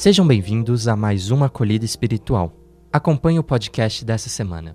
Sejam bem-vindos a mais uma acolhida espiritual. Acompanhe o podcast dessa semana.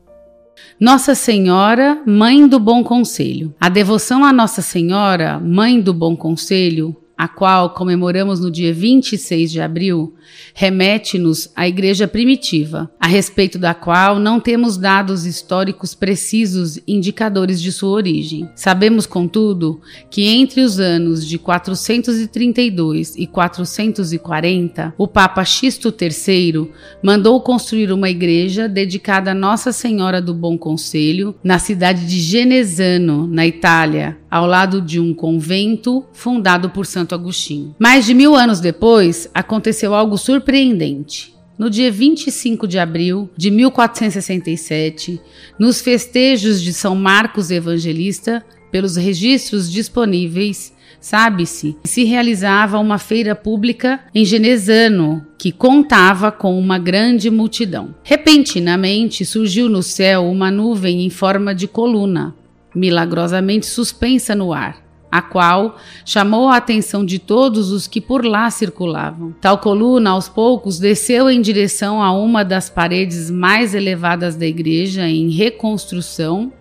Nossa Senhora, Mãe do Bom Conselho. A devoção a Nossa Senhora, Mãe do Bom Conselho, a qual comemoramos no dia 26 de abril, remete-nos à Igreja primitiva, a respeito da qual não temos dados históricos precisos indicadores de sua origem. Sabemos, contudo, que entre os anos de 432 e 440, o Papa Xisto III mandou construir uma igreja dedicada a Nossa Senhora do Bom Conselho na cidade de Genesano, na Itália, ao lado de um convento fundado por Santo Agostinho. Mais de mil anos depois, aconteceu algo surpreendente. No dia 25 de abril de 1467, nos festejos de São Marcos Evangelista, pelos registros disponíveis, sabe-se se realizava uma feira pública em Genesano, que contava com uma grande multidão. Repentinamente surgiu no céu uma nuvem em forma de coluna, milagrosamente suspensa no ar a qual chamou a atenção de todos os que por lá circulavam. Tal coluna, aos poucos, desceu em direção a uma das paredes mais elevadas da igreja em reconstrução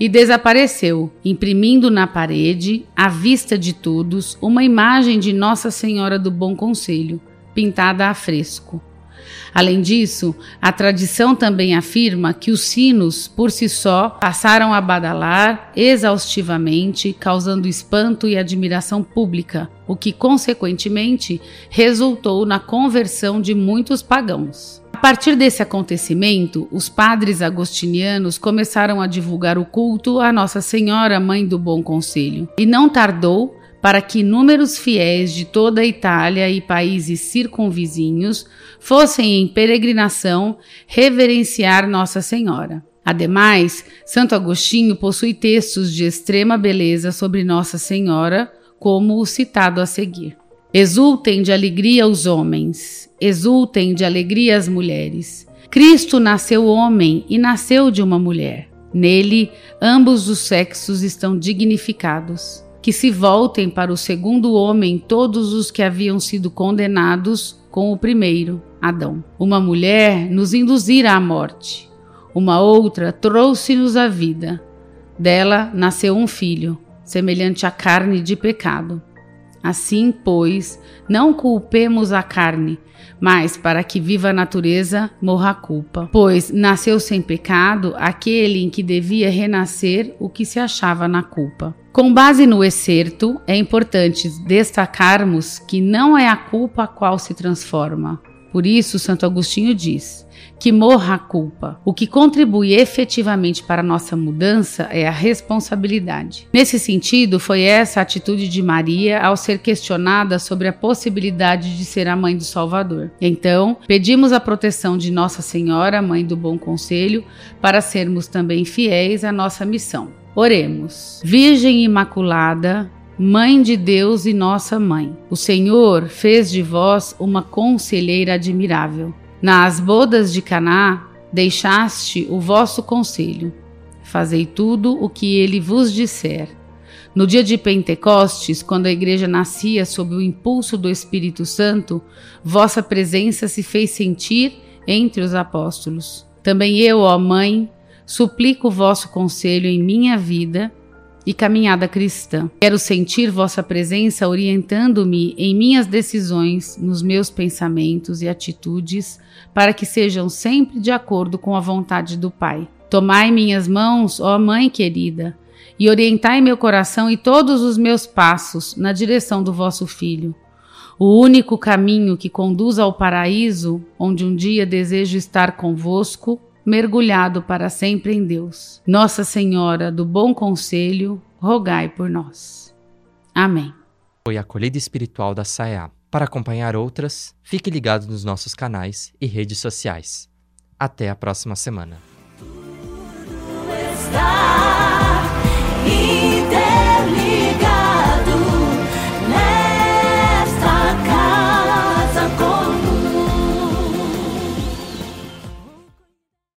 e desapareceu, imprimindo na parede, à vista de todos, uma imagem de Nossa Senhora do Bom Conselho, pintada a fresco. Além disso, a tradição também afirma que os sinos, por si só, passaram a badalar exaustivamente, causando espanto e admiração pública, o que, consequentemente, resultou na conversão de muitos pagãos. A partir desse acontecimento, os padres agostinianos começaram a divulgar o culto à Nossa Senhora, Mãe do Bom Conselho, e não tardou para que inúmeros fiéis de toda a Itália e países circunvizinhos fossem em peregrinação reverenciar Nossa Senhora. Ademais, Santo Agostinho possui textos de extrema beleza sobre Nossa Senhora, como o citado a seguir. Exultem de alegria os homens, exultem de alegria as mulheres. Cristo nasceu homem e nasceu de uma mulher. Nele, ambos os sexos estão dignificados que se voltem para o segundo homem todos os que haviam sido condenados com o primeiro, Adão. Uma mulher nos induzira à morte, uma outra trouxe-nos a vida. Dela nasceu um filho, semelhante à carne de pecado. Assim, pois, não culpemos a carne, mas para que viva a natureza, morra a culpa. Pois nasceu sem pecado aquele em que devia renascer o que se achava na culpa. Com base no excerto, é importante destacarmos que não é a culpa a qual se transforma. Por isso, Santo Agostinho diz: que morra a culpa. O que contribui efetivamente para nossa mudança é a responsabilidade. Nesse sentido, foi essa a atitude de Maria ao ser questionada sobre a possibilidade de ser a mãe do Salvador. Então, pedimos a proteção de Nossa Senhora, Mãe do Bom Conselho, para sermos também fiéis à nossa missão. Oremos. Virgem Imaculada, Mãe de Deus e nossa mãe, o Senhor fez de vós uma conselheira admirável. Nas bodas de Caná deixaste o vosso conselho. Fazei tudo o que ele vos disser. No dia de Pentecostes, quando a igreja nascia sob o impulso do Espírito Santo, vossa presença se fez sentir entre os apóstolos. Também eu, ó Mãe, suplico o vosso conselho em minha vida e caminhada cristã. Quero sentir vossa presença orientando-me em minhas decisões, nos meus pensamentos e atitudes, para que sejam sempre de acordo com a vontade do Pai. Tomai minhas mãos, ó Mãe querida, e orientai meu coração e todos os meus passos na direção do vosso Filho. O único caminho que conduz ao paraíso, onde um dia desejo estar convosco mergulhado para sempre em Deus. Nossa Senhora do Bom Conselho, rogai por nós. Amém. Foi a acolhida espiritual da SAEA. Para acompanhar outras, fique ligado nos nossos canais e redes sociais. Até a próxima semana.